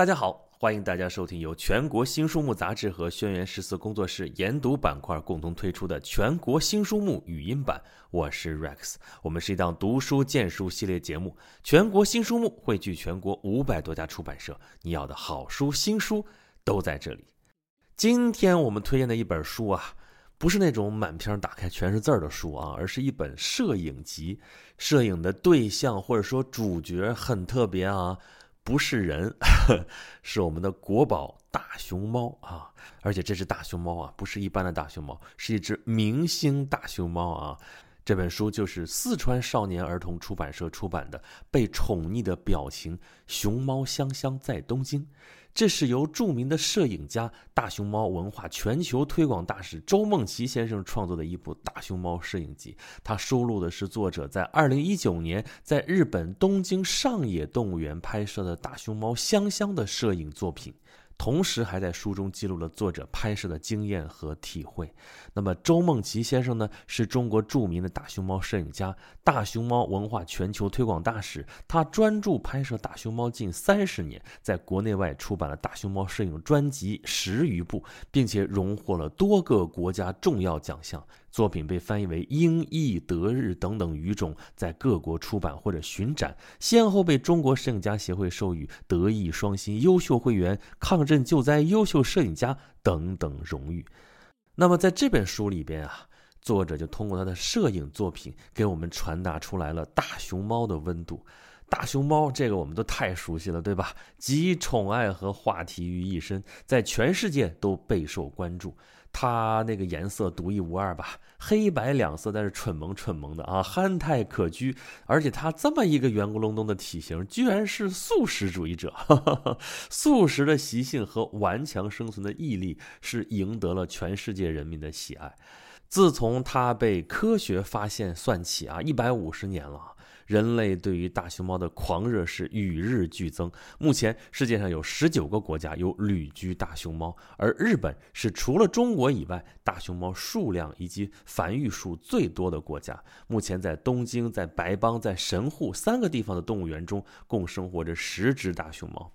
大家好，欢迎大家收听由全国新书目杂志和轩辕十四工作室研读板块共同推出的全国新书目语音版。我是 Rex，我们是一档读书荐书系列节目。全国新书目汇聚全国五百多家出版社，你要的好书、新书都在这里。今天我们推荐的一本书啊，不是那种满篇打开全是字儿的书啊，而是一本摄影集。摄影的对象或者说主角很特别啊。不是人，是我们的国宝大熊猫啊！而且这只大熊猫啊，不是一般的大熊猫，是一只明星大熊猫啊！这本书就是四川少年儿童出版社出版的《被宠溺的表情：熊猫香香在东京》。这是由著名的摄影家、大熊猫文化全球推广大使周梦琪先生创作的一部大熊猫摄影集。它收录的是作者在2019年在日本东京上野动物园拍摄的大熊猫香香的摄影作品。同时还在书中记录了作者拍摄的经验和体会。那么周梦琪先生呢，是中国著名的大熊猫摄影家、大熊猫文化全球推广大使。他专注拍摄大熊猫近三十年，在国内外出版了大熊猫摄影专辑十余部，并且荣获了多个国家重要奖项。作品被翻译为英、意、德、日等等语种，在各国出版或者巡展，先后被中国摄影家协会授予德艺双馨优秀会员、抗震救灾优秀摄影家等等荣誉。那么在这本书里边啊，作者就通过他的摄影作品，给我们传达出来了大熊猫的温度。大熊猫这个我们都太熟悉了，对吧？集宠爱和话题于一身，在全世界都备受关注。它那个颜色独一无二吧，黑白两色，但是蠢萌蠢萌的啊，憨态可掬。而且它这么一个圆咕隆咚的体型，居然是素食主义者。素食的习性和顽强生存的毅力，是赢得了全世界人民的喜爱。自从它被科学发现算起啊，一百五十年了。人类对于大熊猫的狂热是与日俱增。目前世界上有十九个国家有旅居大熊猫，而日本是除了中国以外大熊猫数量以及繁育数最多的国家。目前在东京、在白邦、在神户三个地方的动物园中，共生活着十只大熊猫。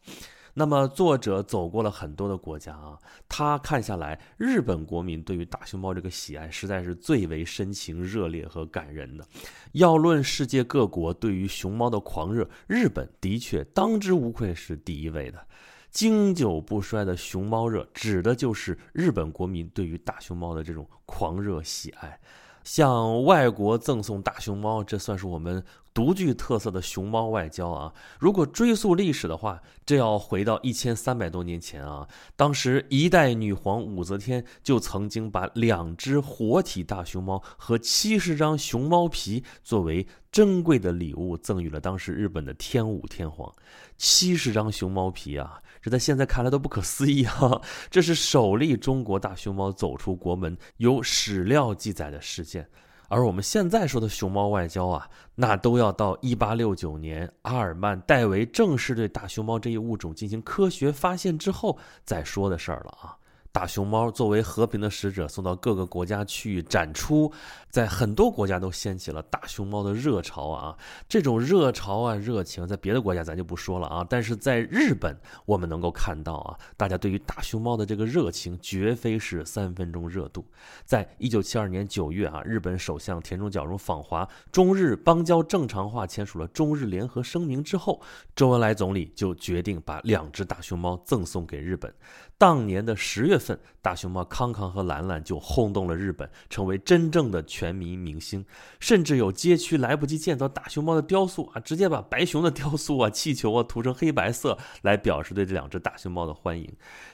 那么，作者走过了很多的国家啊，他看下来，日本国民对于大熊猫这个喜爱实在是最为深情、热烈和感人的。要论世界各国对于熊猫的狂热，日本的确当之无愧是第一位的。经久不衰的熊猫热，指的就是日本国民对于大熊猫的这种狂热喜爱。向外国赠送大熊猫，这算是我们独具特色的熊猫外交啊！如果追溯历史的话，这要回到一千三百多年前啊。当时一代女皇武则天就曾经把两只活体大熊猫和七十张熊猫皮作为珍贵的礼物赠予了当时日本的天武天皇。七十张熊猫皮啊！这在现在看来都不可思议啊！这是首例中国大熊猫走出国门有史料记载的事件，而我们现在说的熊猫外交啊，那都要到一八六九年阿尔曼·戴维正式对大熊猫这一物种进行科学发现之后再说的事儿了啊。大熊猫作为和平的使者送到各个国家去展出，在很多国家都掀起了大熊猫的热潮啊！这种热潮啊、热情，在别的国家咱就不说了啊。但是在日本，我们能够看到啊，大家对于大熊猫的这个热情绝非是三分钟热度。在一九七二年九月啊，日本首相田中角荣访华，中日邦交正常化签署了中日联合声明之后，周恩来总理就决定把两只大熊猫赠送给日本。当年的十月份，大熊猫康康和兰兰就轰动了日本，成为真正的全民明星。甚至有街区来不及建造大熊猫的雕塑啊，直接把白熊的雕塑啊、气球啊涂成黑白色，来表示对这两只大熊猫的欢迎。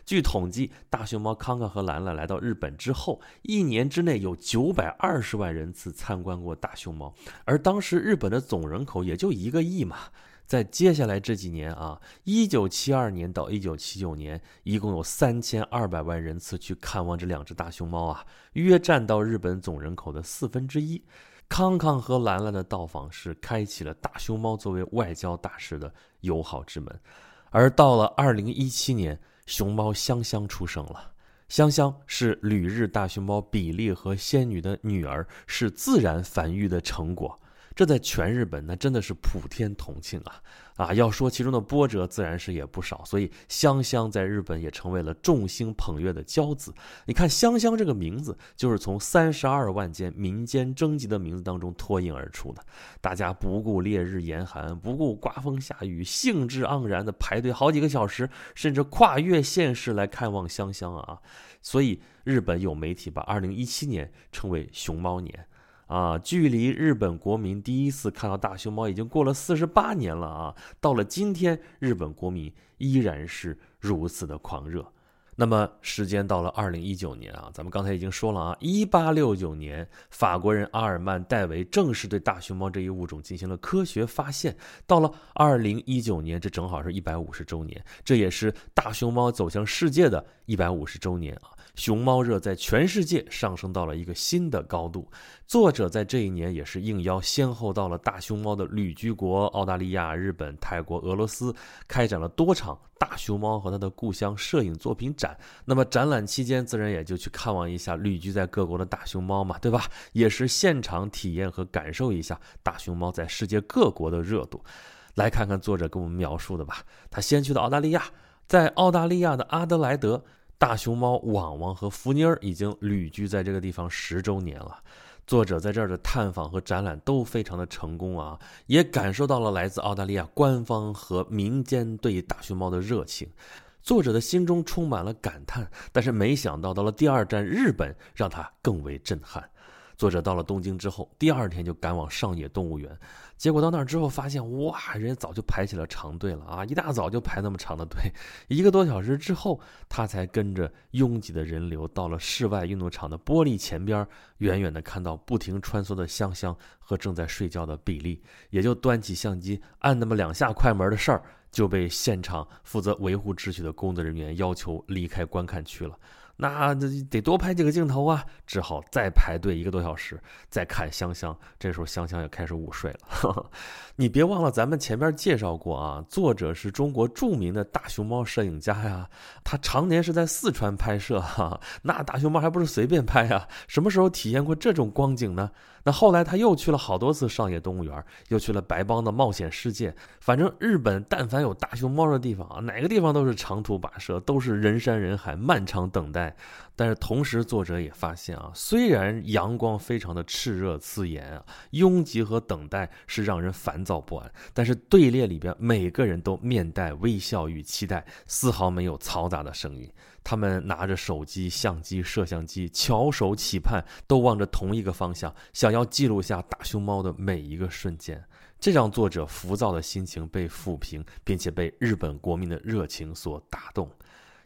据统计，大熊猫康康和兰兰来到日本之后，一年之内有九百二十万人次参观过大熊猫，而当时日本的总人口也就一个亿嘛。在接下来这几年啊，一九七二年到一九七九年，一共有三千二百万人次去看望这两只大熊猫啊，约占到日本总人口的四分之一。康康和兰兰的到访是开启了大熊猫作为外交大使的友好之门。而到了二零一七年，熊猫香香出生了。香香是旅日大熊猫比利和仙女的女儿，是自然繁育的成果。这在全日本那真的是普天同庆啊！啊，要说其中的波折，自然是也不少。所以香香在日本也成为了众星捧月的骄子。你看香香这个名字，就是从三十二万件民间征集的名字当中脱颖而出的。大家不顾烈日严寒，不顾刮风下雨，兴致盎然的排队好几个小时，甚至跨越县市来看望香香啊！所以日本有媒体把二零一七年称为熊猫年。啊，距离日本国民第一次看到大熊猫已经过了四十八年了啊！到了今天，日本国民依然是如此的狂热。那么，时间到了二零一九年啊，咱们刚才已经说了啊，一八六九年，法国人阿尔曼·戴维正式对大熊猫这一物种进行了科学发现。到了二零一九年，这正好是一百五十周年，这也是大熊猫走向世界的一百五十周年啊！熊猫热在全世界上升到了一个新的高度。作者在这一年也是应邀先后到了大熊猫的旅居国澳大利亚、日本、泰国、俄罗斯，开展了多场大熊猫和它的故乡摄影作品展。那么展览期间，自然也就去看望一下旅居在各国的大熊猫嘛，对吧？也是现场体验和感受一下大熊猫在世界各国的热度。来看看作者给我们描述的吧。他先去的澳大利亚，在澳大利亚的阿德莱德。大熊猫网网和福妮儿已经旅居在这个地方十周年了。作者在这儿的探访和展览都非常的成功啊，也感受到了来自澳大利亚官方和民间对大熊猫的热情。作者的心中充满了感叹，但是没想到到了第二站日本，让他更为震撼。作者到了东京之后，第二天就赶往上野动物园。结果到那儿之后，发现哇，人家早就排起了长队了啊！一大早就排那么长的队，一个多小时之后，他才跟着拥挤的人流到了室外运动场的玻璃前边，远远的看到不停穿梭的香香和正在睡觉的比利，也就端起相机按那么两下快门的事儿，就被现场负责维护秩序的工作人员要求离开观看区了。那得多拍几个镜头啊，只好再排队一个多小时，再看香香。这时候香香也开始午睡了。你别忘了，咱们前面介绍过啊，作者是中国著名的大熊猫摄影家呀，他常年是在四川拍摄哈，那大熊猫还不是随便拍呀？什么时候体验过这种光景呢？那后来他又去了好多次上野动物园，又去了白邦的冒险世界。反正日本但凡有大熊猫的地方啊，哪个地方都是长途跋涉，都是人山人海，漫长等待。但是同时，作者也发现啊，虽然阳光非常的炽热刺眼啊，拥挤和等待是让人烦躁不安，但是队列里边每个人都面带微笑与期待，丝毫没有嘈杂的声音。他们拿着手机、相机、摄像机，翘首企盼，都望着同一个方向，想要记录下大熊猫的每一个瞬间。这让作者浮躁的心情被抚平，并且被日本国民的热情所打动。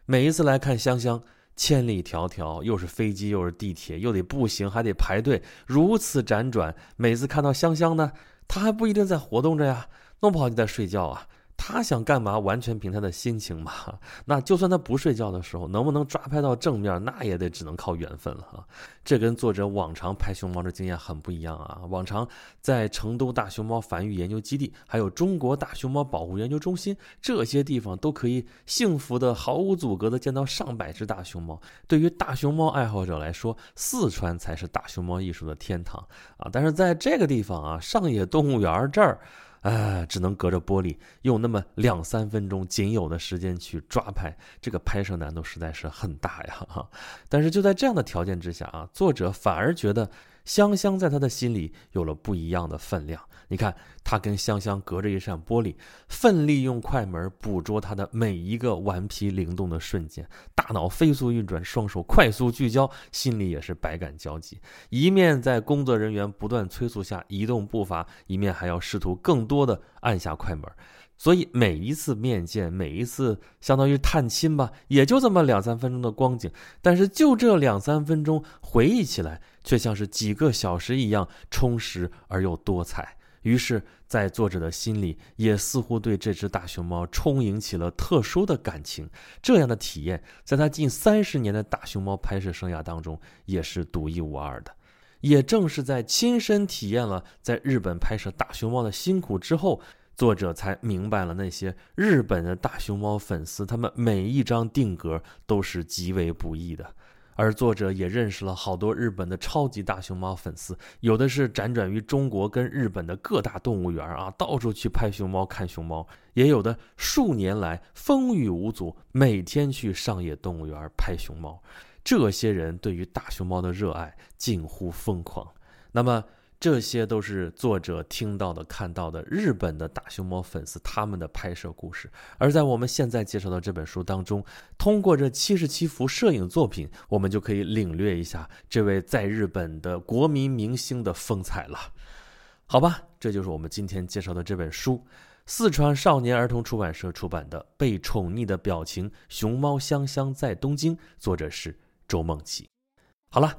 每一次来看香香，千里迢迢，又是飞机，又是地铁，又得步行，还得排队，如此辗转。每次看到香香呢，他还不一定在活动着呀，弄不好就在睡觉啊。他想干嘛，完全凭他的心情嘛。那就算他不睡觉的时候，能不能抓拍到正面，那也得只能靠缘分了哈。这跟作者往常拍熊猫的经验很不一样啊。往常在成都大熊猫繁育研究基地，还有中国大熊猫保护研究中心这些地方，都可以幸福的、毫无阻隔的见到上百只大熊猫。对于大熊猫爱好者来说，四川才是大熊猫艺术的天堂啊。但是在这个地方啊，上野动物园这儿。哎，只能隔着玻璃用那么两三分钟仅有的时间去抓拍，这个拍摄难度实在是很大呀！但是就在这样的条件之下啊，作者反而觉得。香香在他的心里有了不一样的分量。你看，他跟香香隔着一扇玻璃，奋力用快门捕捉他的每一个顽皮灵动的瞬间，大脑飞速运转，双手快速聚焦，心里也是百感交集。一面在工作人员不断催促下移动步伐，一面还要试图更多的按下快门。所以每一次面见，每一次相当于探亲吧，也就这么两三分钟的光景。但是就这两三分钟，回忆起来却像是几个小时一样充实而又多彩。于是，在作者的心里，也似乎对这只大熊猫充盈起了特殊的感情。这样的体验，在他近三十年的大熊猫拍摄生涯当中，也是独一无二的。也正是在亲身体验了在日本拍摄大熊猫的辛苦之后。作者才明白了那些日本的大熊猫粉丝，他们每一张定格都是极为不易的。而作者也认识了好多日本的超级大熊猫粉丝，有的是辗转于中国跟日本的各大动物园啊，到处去拍熊猫、看熊猫；也有的数年来风雨无阻，每天去上野动物园拍熊猫。这些人对于大熊猫的热爱近乎疯狂。那么，这些都是作者听到的、看到的日本的大熊猫粉丝他们的拍摄故事。而在我们现在介绍的这本书当中，通过这七十七幅摄影作品，我们就可以领略一下这位在日本的国民明星的风采了。好吧，这就是我们今天介绍的这本书，四川少年儿童出版社出版的《被宠溺的表情：熊猫香香在东京》，作者是周梦琪。好了。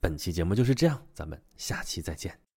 本期节目就是这样，咱们下期再见。